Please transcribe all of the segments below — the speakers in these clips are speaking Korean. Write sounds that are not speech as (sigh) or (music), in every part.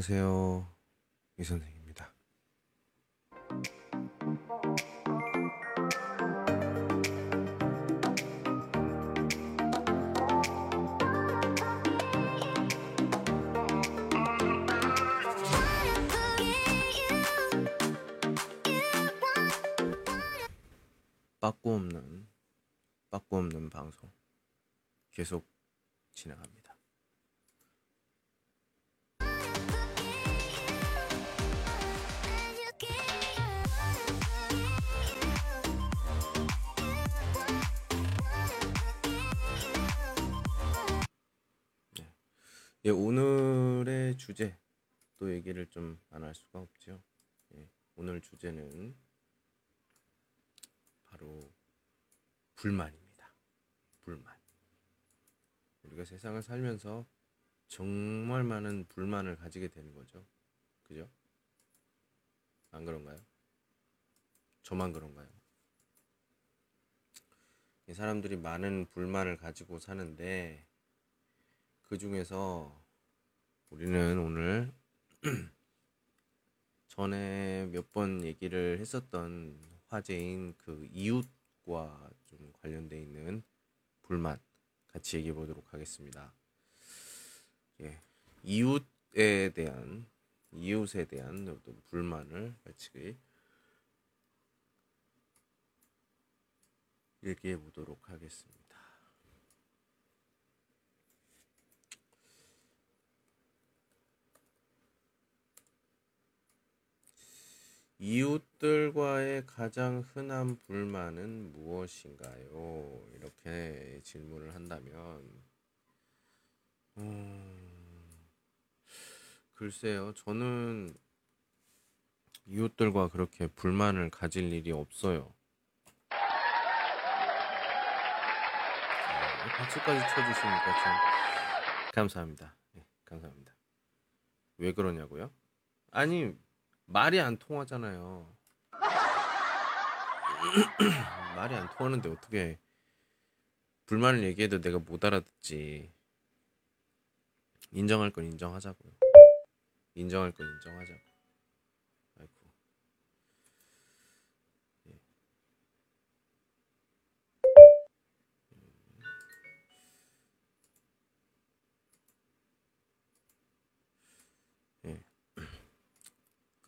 안녕하세요. 이 선생입니다. 빠꾸 없는 빠꾸 없는 방송 계속 진행합니다. 예, 오늘의 주제 또 얘기를 좀 안 할 수가 없죠. 예, 오늘 주제는 바로 불만입니다. 불만. 우리가 세상을 살면서 정말 많은 불만을 가지게 되는 거죠. 그죠? 안 그런가요? 저만 그런가요? 이 사람들이 많은 불만을 가지고 사는데 그 중에서 우리는 오늘 (clears throat) 전에 몇 번 얘기를 했었던 화제인 그 이웃과 좀 관련돼 있는 불만 같이 얘기해 보도록 하겠습니다. 예, 이웃에 대한 이웃에 대한 어떤 불만을 같이 얘기해 보도록 하겠습니다. 이웃들과의 가장 흔한 불만은 무엇인가요? 이렇게 질문을 한다면, 음, 글쎄요, 저는 이웃들과 그렇게 불만을 가질 일이 없어요. 아, 박수까지 쳐주시니까 참 감사합니다. 네, 감사합니다. 왜 그러냐고요? 아니, 말이 안 통하잖아요. (clears throat) 말이 안 통하는데 어떻게 불만을 얘기해도 내가 못 알아듣지. 인정할 건 인정하자고요. 인정할 건 인정하자고.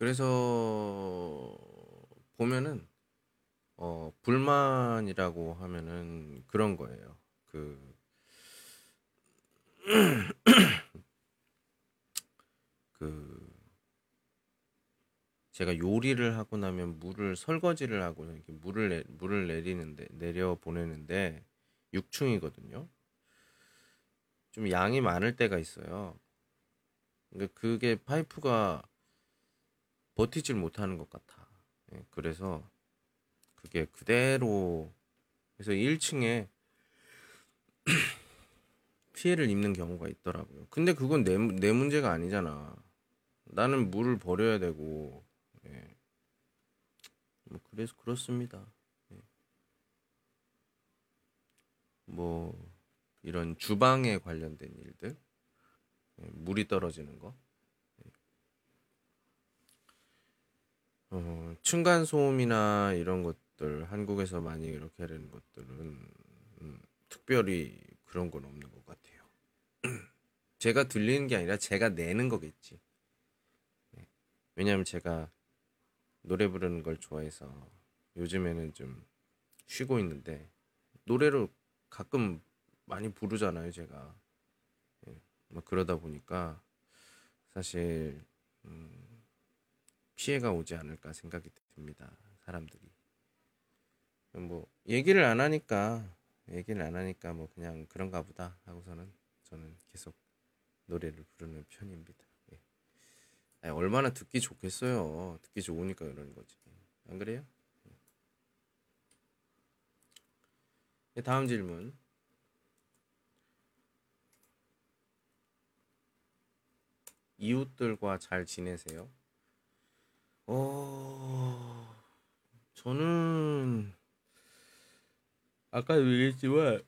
그래서 보면은 어 불만이라고 하면은 그런 거예요. 그 (clears throat) 그 제가 요리를 하고 나면 물을 설거지를 하고 이렇게 물을 내, 물을 내리는데 내려 보내는데 6층이거든요. 좀 양이 많을 때가 있어요. 그러니까 그게 파이프가 버티질 못하는 것 같아. 예, 그래서 그게 그대로 그래서 1층에 (clears throat) 피해를 입는 경우가 있더라고요. 근데 그건 내, 내 문제가 아니잖아. 나는 물을 버려야 되고, 예. 뭐 그래서 그렇습니다. 예. 뭐 이런 주방에 관련된 일들, 예, 물이 떨어지는 거, 어, 층간 소음이나 이런 것들 한국에서 많이 이렇게 하는 것들은 음, 특별히 그런 건 없는 것 같아요. (clears throat) 제가 들리는 게 아니라 제가 내는 거겠지. 네. 왜냐하면 제가 노래 부르는 걸 좋아해서 요즘에는 좀 쉬고 있는데 노래를 가끔 많이 부르잖아요, 제가. 예, 뭐 그러다 보니까 사실 음, 피해가 오지 않을까 생각이 듭니다. 사람들이. 뭐 얘기를 안 하니까 얘기를 안 하니까 뭐 그냥 그런가 보다 하고서는 저는 계속 노래를 부르는 편입니다. 예. 아니, 얼마나 듣기 좋겠어요. 듣기 좋으니까 그러는 거지. 안 그래요? 예, 다음 질문. 이웃들과 잘 지내세요? 어, 저는 아까 얘기했지만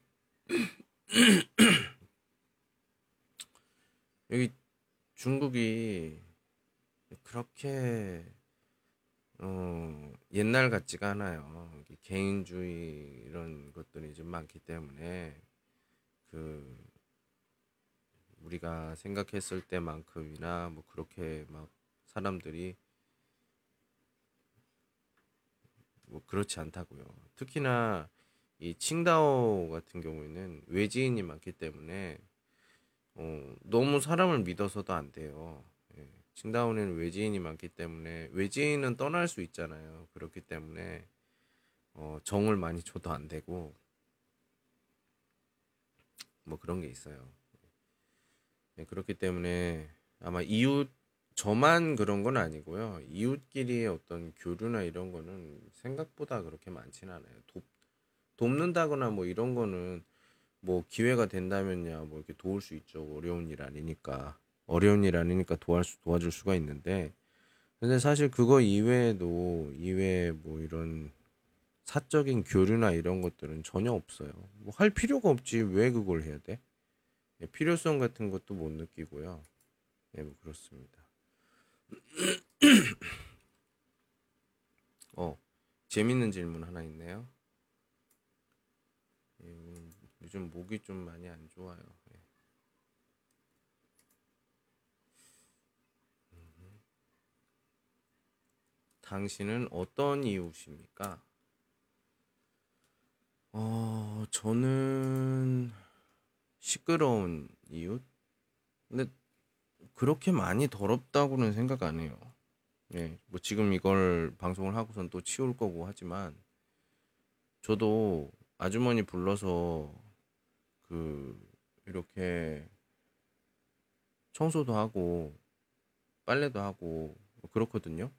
(clears throat) 여기 중국이 그렇게 어, 옛날 같지가 않아요. 개인주의 이런 것들이 좀 많기 때문에 그 우리가 생각했을 때만큼이나 뭐 그렇게 막 사람들이 뭐 그렇지 않다고요. 특히나 이 칭다오 같은 경우에는 외지인이 많기 때문에 어, 너무 사람을 믿어서도 안 돼요. 예. 칭다오는 외지인이 많기 때문에 외지인은 떠날 수 있잖아요. 그렇기 때문에 어, 정을 많이 줘도 안 되고 뭐 그런 게 있어요. 예, 그렇기 때문에 아마 이웃 저만 그런 건 아니고요. 이웃끼리의 어떤 교류나 이런 거는 생각보다 그렇게 많지는 않아요. 돕, 돕는다거나 뭐 이런 거는 뭐 기회가 된다면야 뭐 이렇게 도울 수 있죠. 어려운 일 아니니까. 어려운 일 아니니까 도와 도와줄 수가 있는데 근데 사실 그거 이외에도 이외에 뭐 이런 사적인 교류나 이런 것들은 전혀 없어요. 뭐 할 필요가 없지 왜 그걸 해야 돼? 예, 필요성 같은 것도 못 느끼고요. 네, 뭐 그렇습니다. (coughs) 어, 재밌는 질문 하나 있네요. 음, 요즘 목이 좀 많이 안 좋아요. 예. 음. 당신은 어떤 이웃입니까? 어, 저는 시끄러운 이웃? 근데 그렇게 많이 더럽다고는 생각 안 해요. 예, 뭐 지금 이걸 방송을 하고선 또 치울 거고 하지만 저도 아주머니 불러서 그 이렇게 청소도 하고 빨래도 하고 뭐 그렇거든요.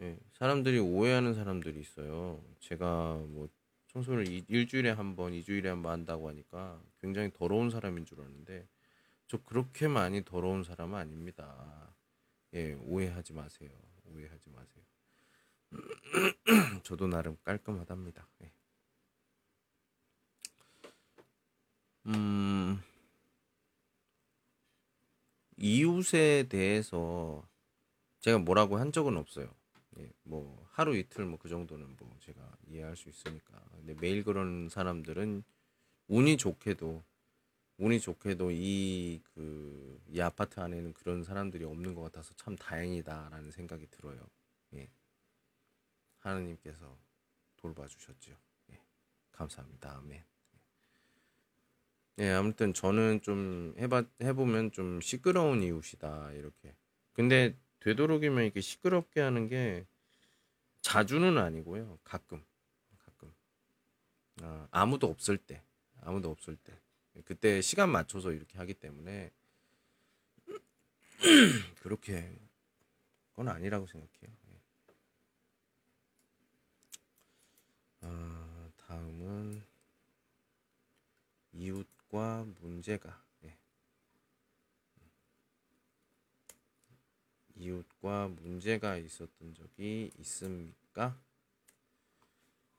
예, 사람들이 오해하는 사람들이 있어요. 제가 뭐 청소를 일주일에 한 번, 이주일에 한 번 한다고 하니까 굉장히 더러운 사람인 줄 아는데 저 그렇게 많이 더러운 사람은 아닙니다. 예, 오해하지 마세요. 오해하지 마세요. (clears throat) 저도 나름 깔끔하답니다. 예. 음, 이웃에 대해서 제가 뭐라고 한 적은 없어요. 예, 뭐 하루 이틀 뭐 그 정도는 뭐 제가 이해할 수 있으니까. 근데 매일 그런 사람들은 운이 좋게도 운이 좋게도 이 그 이 아파트 안에는 그런 사람들이 없는 것 같아서 참 다행이다라는 생각이 들어요. 예. 하느님께서 돌봐 주셨죠. 예. 감사합니다. 아멘. 예, 아무튼 저는 좀 해봐 해보면 좀 시끄러운 이웃이다 이렇게. 근데 되도록이면 이렇게 시끄럽게 하는 게 자주는 아니고요. 가끔, 가끔. 아, 아무도 없을 때, 아무도 없을 때. 그때 시간 맞춰서 이렇게 하기 때문에 (clears throat) 그렇게 그건 아니라고 생각해요. 예. 아, 다음은 이웃과 문제가 예. 이웃과 문제가 있었던 적이 있습니까?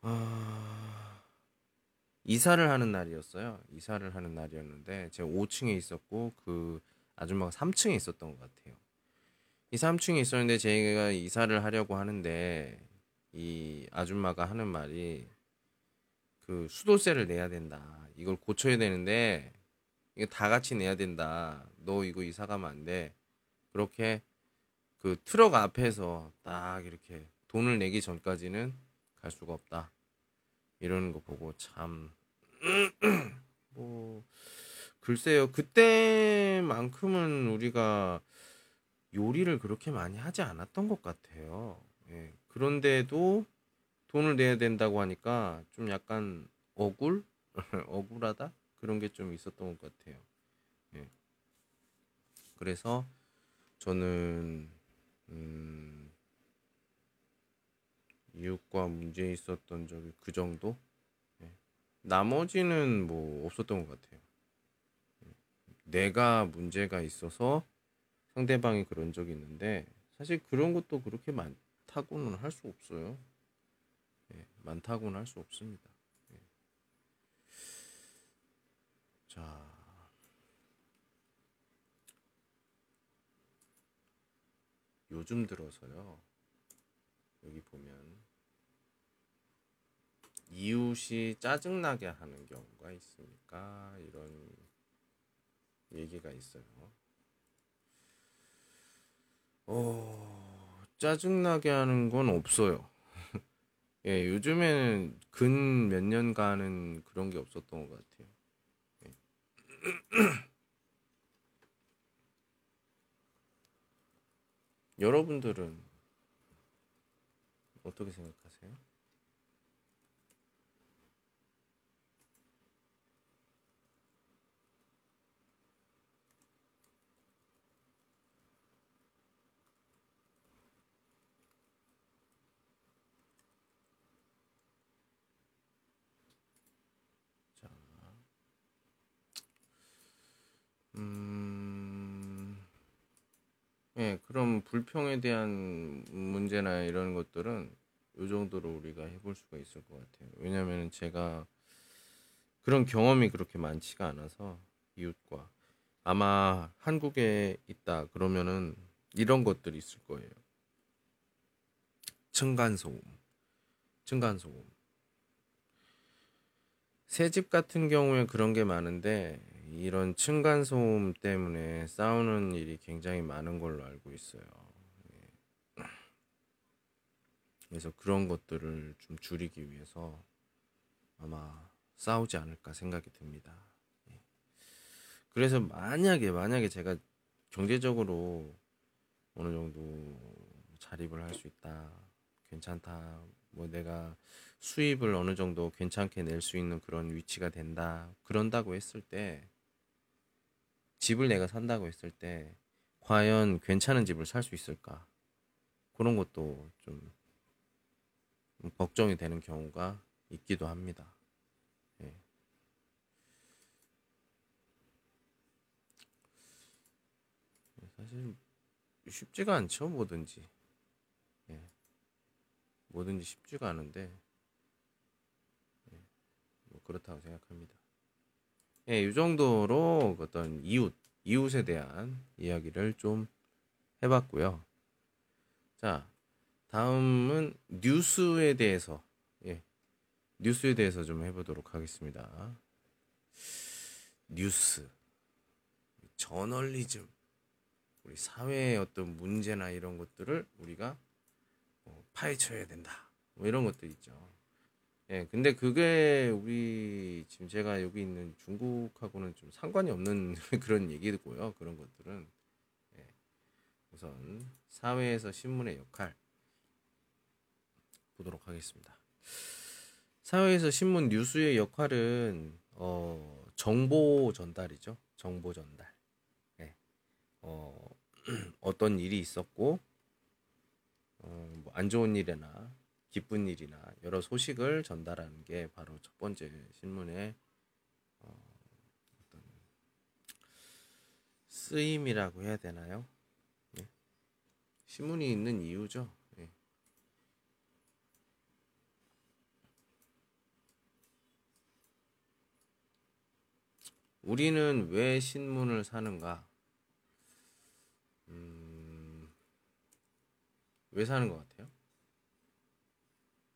아... 이사를 하는 날이었어요. 이사를 하는 날이었는데 제가 5층에 있었고 그 아줌마가 3층에 있었던 것 같아요. 이 3층에 있었는데 제가 이사를 하려고 하는데 이 아줌마가 하는 말이 그 수도세를 내야 된다. 이걸 고쳐야 되는데 이거 다 같이 내야 된다. 너 이거 이사 가면 안 돼. 그렇게 그 트럭 앞에서 딱 이렇게 돈을 내기 전까지는 갈 수가 없다. 이러는 거 보고 참, (clears throat) 뭐, 글쎄요. 그때만큼은 우리가 요리를 그렇게 많이 하지 않았던 것 같아요. 예. 그런데도 돈을 내야 된다고 하니까 좀 약간 억울? (laughs) 억울하다? 그런 게 좀 있었던 것 같아요. 예. 그래서 저는 음, 이웃과 문제 있었던 적이 그 정도? 네. 나머지는 뭐 없었던 것 같아요. 예. 내가 문제가 있어서 상대방이 그런 적이 있는데 사실 그런 것도 그렇게 많다고는 할 수 없어요. 네, 많다고는 할 수 없습니다. 네. 자, 요즘 들어서요. 여기 보면 이웃이 짜증나게 하는 경우가 있습니까? 이런 얘기가 있어요. 어, 짜증나게 하는 건 없어요. (laughs) 예, 요즘에는 근 몇 년간은 그런 게 없었던 것 같아요. 예. (clears throat) 여러분들은 어떻게 생각하세요? 자, 음, 예, 그럼 불평에 대한 문제나 이런 것들은 요 정도로 우리가 해볼 수가 있을 것 같아요. 왜냐하면 제가 그런 경험이 그렇게 많지가 않아서 이웃과 아마 한국에 있다 그러면은 이런 것들이 있을 거예요. 층간소음, 층간소음. 새집 같은 경우에 그런 게 많은데 이런 층간소음 때문에 싸우는 일이 굉장히 많은 걸로 알고 있어요. 예. 그래서 그런 것들을 좀 줄이기 위해서 아마 싸우지 않을까 생각이 듭니다. 예. 그래서 만약에 만약에 제가 경제적으로 어느 정도 자립을 할 수 있다, 괜찮다, 뭐 내가 수입을 어느 정도 괜찮게 낼 수 있는 그런 위치가 된다, 그런다고 했을 때 집을 내가 산다고 했을 때 과연 괜찮은 집을 살 수 있을까? 그런 것도 좀 걱정이 되는 경우가 있기도 합니다. 예. 사실 쉽지가 않죠, 뭐든지. 예. 뭐든지 쉽지가 않은데 예. 뭐 그렇다고 생각합니다. 예, 이 정도로 어떤 이웃, 이웃에 대한 이야기를 좀 해봤고요. 자, 다음은 뉴스에 대해서, 예, 뉴스에 대해서 좀 해보도록 하겠습니다. 뉴스, 저널리즘, 우리 사회의 어떤 문제나 이런 것들을 우리가 어, 파헤쳐야 된다. 뭐 이런 것들 있죠. 예, 근데 그게 우리 지금 제가 여기 있는 중국하고는 좀 상관이 없는 (laughs) 그런 얘기고요. 그런 것들은 예, 우선 사회에서 신문의 역할 보도록 하겠습니다. 사회에서 신문 뉴스의 역할은 어, 정보 전달이죠. 정보 전달. 예, 어, (clears throat) 어떤 일이 있었고 어, 뭐안 좋은 일이나 기쁜 일이나 여러 소식을 전달하는 게 바로 첫 번째 신문의 어, 어떤 쓰임이라고 해야 되나요? 예. 신문이 있는 이유죠. 예. 우리는 왜 신문을 사는가? 음, 왜 사는 것 같아요?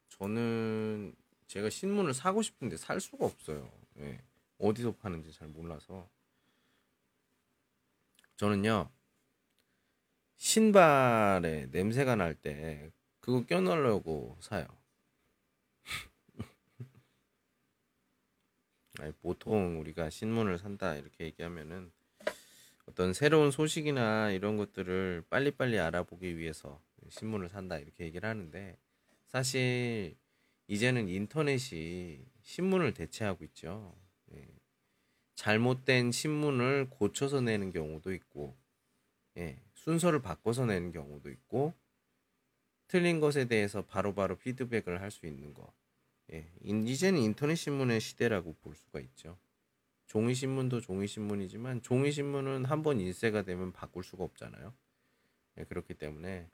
저는 제가 신문을 사고 싶은데 살 수가 없어요. 예. 어디서 파는지 잘 몰라서. 저는요, 신발에 냄새가 날 때 그거 껴넣으려고 사요. 아니, 보통 우리가 신문을 산다 이렇게 얘기하면은 어떤 새로운 소식이나 이런 것들을 빨리빨리 알아보기 위해서 신문을 산다 이렇게 얘기를 하는데 사실 이제는 인터넷이 신문을 대체하고 있죠. 예. 잘못된 신문을 고쳐서 내는 경우도 있고, 예. 순서를 바꿔서 내는 경우도 있고, 틀린 것에 대해서 바로바로 바로 피드백을 할 수 있는 거. 예. 이제는 인터넷 신문의 시대라고 볼 수가 있죠. 종이 신문도 종이 신문이지만 종이 신문은 한 번 인쇄가 되면 바꿀 수가 없잖아요. 예, 그렇기 때문에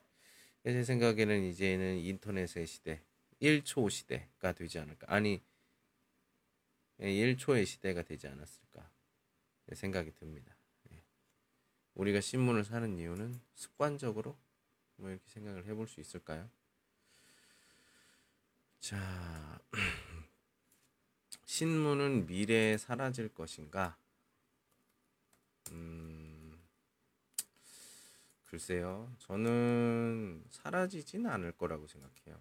제 생각에는 이제는 인터넷의 시대, 1초 시대가 되지 않을까. 아니, 1초의 예, 시대가 되지 않았을까. 생각이 듭니다. 예. 우리가 신문을 사는 이유는 습관적으로 뭐 이렇게 생각을 해볼 수 있을까요? 자, (clears throat) 신문은 미래에 사라질 것인가? 음, 글쎄요. 저는 사라지진 않을 거라고 생각해요.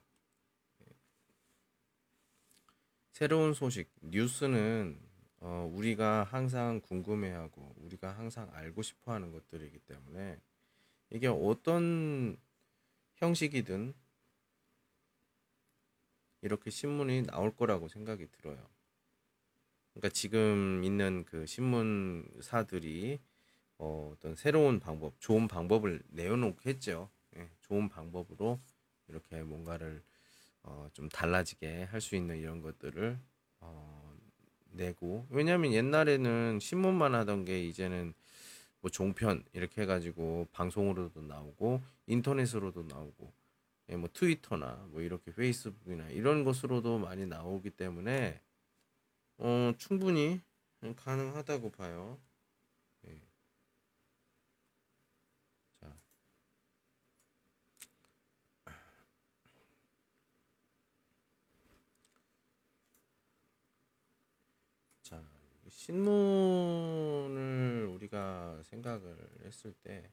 새로운 소식, 뉴스는 어, 우리가 항상 궁금해하고 우리가 항상 알고 싶어 하는 것들이기 때문에 이게 어떤 형식이든 이렇게 신문이 나올 거라고 생각이 들어요. 그러니까 지금 있는 그 신문사들이 어, 어떤 새로운 방법, 좋은 방법을 내어놓겠죠. 예, 좋은 방법으로 이렇게 뭔가를 어, 좀 달라지게 할 수 있는 이런 것들을 어, 내고 왜냐하면 옛날에는 신문만 하던 게 이제는 뭐 종편 이렇게 해가지고 방송으로도 나오고 인터넷으로도 나오고 예, 뭐 트위터나 뭐 이렇게 페이스북이나 이런 것으로도 많이 나오기 때문에 어, 충분히 가능하다고 봐요. 예. 자. 자, 신문을 우리가 생각을 했을 때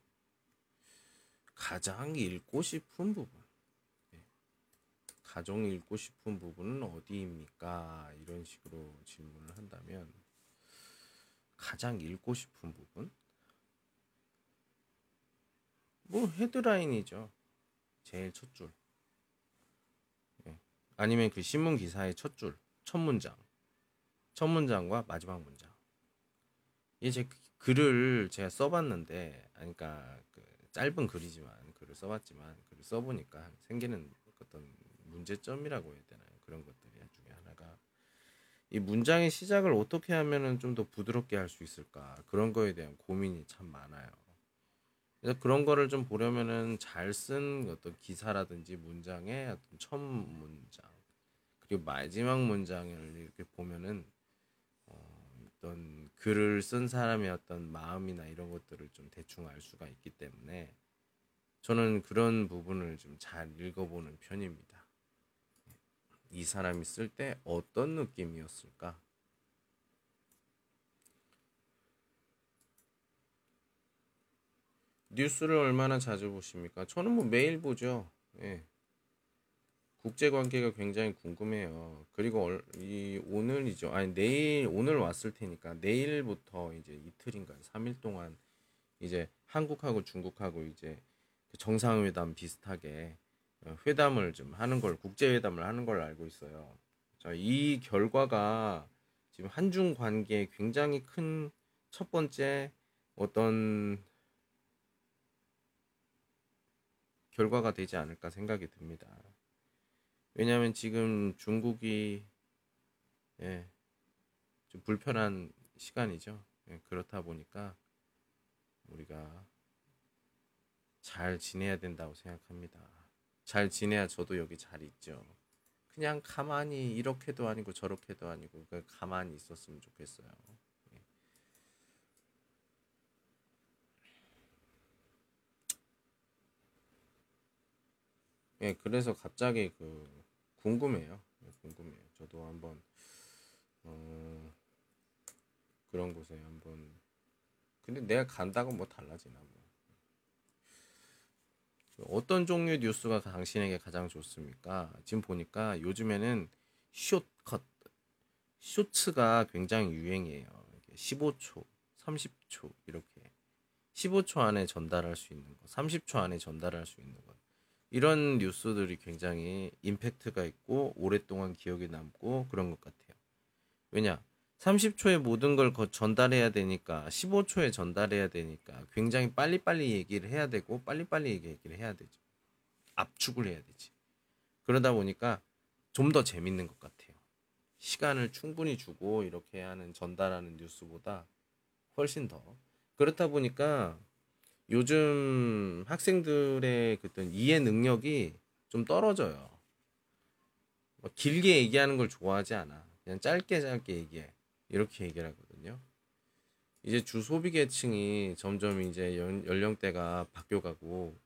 가장 읽고 싶은 부분 가정 읽고 싶은 부분은 어디입니까? 이런 식으로 질문을 한다면 가장 읽고 싶은 부분? 뭐 헤드라인이죠. 제일 첫 줄. 예. 아니면 그 신문 기사의 첫 줄, 첫 문장. 첫 문장과 마지막 문장. 이제 글을 제가 써봤는데, 그러니까 그 짧은 글이지만 글을 써봤지만 글을 써보니까 생기는 어떤 문제점이라고 해야 되나요? 그런 것들이 중에 하나가 이 문장의 시작을 어떻게 하면은 좀 더 부드럽게 할 수 있을까 그런 거에 대한 고민이 참 많아요. 그래서 그런 거를 좀 보려면은 잘 쓴 어떤 기사라든지 문장의 어떤 첫 문장 그리고 마지막 문장을 이렇게 보면은 어, 어떤 글을 쓴 사람의 어떤 마음이나 이런 것들을 좀 대충 알 수가 있기 때문에 저는 그런 부분을 좀 잘 읽어보는 편입니다. 이 사람이 쓸 때 어떤 느낌이었을까? 뉴스를 얼마나 자주 보십니까? 저는 뭐 매일 보죠. 예. 국제 관계가 굉장히 궁금해요. 그리고 이 오늘이죠. 아니 내일 오늘 왔을 테니까 내일부터 이제 이틀인가 3일 동안 이제 한국하고 중국하고 이제 그 정상회담 비슷하게 회담을 좀 하는 걸 국제 회담을 하는 걸 알고 있어요. 자, 이 결과가 지금 한중 관계에 굉장히 큰 첫 번째 어떤 결과가 되지 않을까 생각이 듭니다. 왜냐하면 지금 중국이 예, 좀 불편한 시간이죠. 예, 그렇다 보니까 우리가 잘 지내야 된다고 생각합니다. 잘 지내야 저도 여기 잘 있죠. 그냥 가만히 이렇게도 아니고 저렇게도 아니고 그 가만히 있었으면 좋겠어요. 예. 예, 그래서 갑자기 그 궁금해요. 예, 궁금해요. 저도 한번 어, 그런 곳에 한번 근데 내가 간다고 뭐 달라지나 뭐. 어떤 종류의 뉴스가 당신에게 가장 좋습니까? 지금 보니까 요즘에는 숏컷, 쇼츠가 굉장히 유행이에요. 15초, 30초 이렇게 15초 안에 전달할 수 있는 것, 30초 안에 전달할 수 있는 것. 이런 뉴스들이 굉장히 임팩트가 있고 오랫동안 기억에 남고 그런 것 같아요. 왜냐? 30초에 모든 걸 전달해야 되니까 15초에 전달해야 되니까 굉장히 빨리빨리 얘기를 해야 되고 빨리빨리 얘기를 해야 되죠. 압축을 해야 되지. 그러다 보니까 좀 더 재밌는 것 같아요. 시간을 충분히 주고 이렇게 하는 전달하는 뉴스보다 훨씬 더 그렇다 보니까 요즘 학생들의 그떤 이해 능력이 좀 떨어져요. 뭐 길게 얘기하는 걸 좋아하지 않아. 그냥 짧게 짧게 얘기해. 이렇게 얘기를 하거든요. 이제 주 소비 계층이 점점 이제 연, 연령대가 바뀌어가고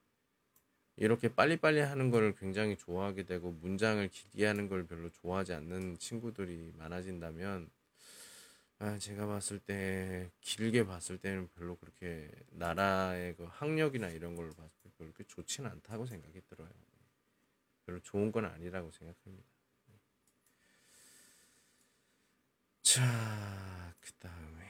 이렇게 빨리빨리 하는 걸 굉장히 좋아하게 되고 문장을 길게 하는 걸 별로 좋아하지 않는 친구들이 많아진다면 아, 제가 봤을 때 길게 봤을 때는 별로 그렇게 나라의 그 학력이나 이런 걸 봤을 때 그렇게 좋지는 않다고 생각이 들어요. 별로 좋은 건 아니라고 생각합니다. 자, 그 다음에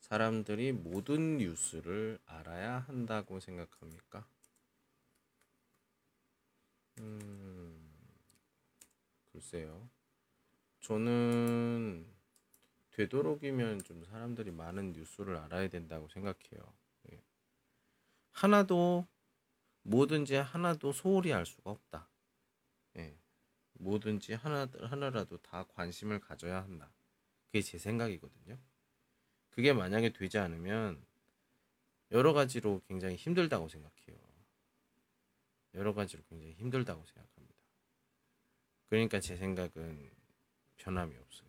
사람들이 모든 뉴스를 알아야 한다고 생각합니까? 음, 글쎄요. 저는 되도록이면 좀 사람들이 많은 뉴스를 알아야 된다고 생각해요. 예. 하나도 뭐든지 하나도 소홀히 알 수가 없다. 예. 뭐든지 하나 하나라도 다 관심을 가져야 한다. 그게 제 생각이거든요. 그게 만약에 되지 않으면 여러 가지로 굉장히 힘들다고 생각해요. 여러 가지로 굉장히 힘들다고 생각합니다. 그러니까 제 생각은 변함이 없어요.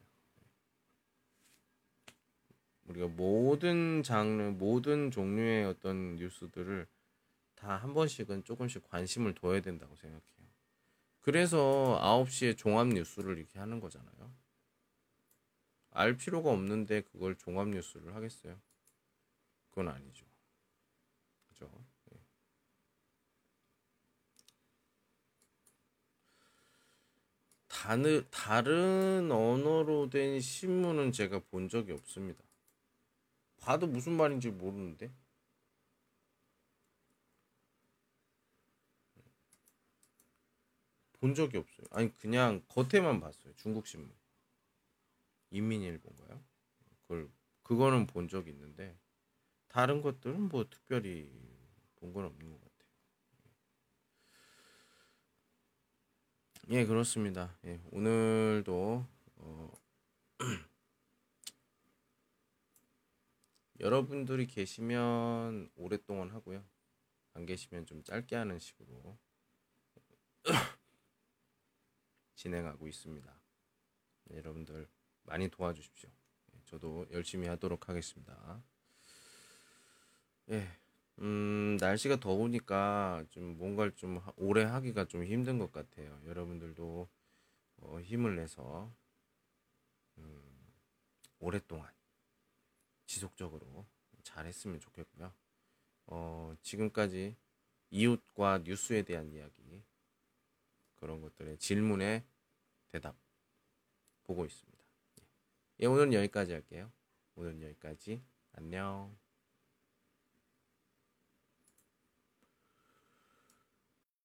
우리가 모든 장르, 모든 종류의 어떤 뉴스들을 다 한 번씩은 조금씩 관심을 둬야 된다고 생각해요. 그래서 9시에 종합 뉴스를 이렇게 하는 거잖아요. 알 필요가 없는데 그걸 종합 뉴스를 하겠어요? 그건 아니죠. 그죠? 예. 다른, 다른 언어로 된 신문은 제가 본 적이 없습니다. 봐도 무슨 말인지 모르는데. 본 적이 없어요. 아니, 그냥 겉에만 봤어요. 중국 신문. 인민일보인가요? 그걸 그거는 본 적이 있는데 다른 것들은 뭐 특별히 본 건 없는 것 같아요. 예, 그렇습니다. 예, 오늘도 어, (clears throat) 여러분들이 계시면 오랫동안 하고요. 안 계시면 좀 짧게 하는 식으로 진행하고 있습니다. 네, 여러분들 많이 도와주십시오. 예, 저도 열심히 하도록 하겠습니다. 예, 음, 날씨가 더우니까 좀 뭔가를 좀 오래 하기가 좀 힘든 것 같아요. 여러분들도 어, 힘을 내서 음, 오랫동안 지속적으로 잘했으면 좋겠고요. 어, 지금까지 이웃과 뉴스에 대한 이야기 그런 것들의 질문에 대답 보고 있습니다. 예, 오늘은 여기까지 할게요. 오늘은 여기까지. 안녕.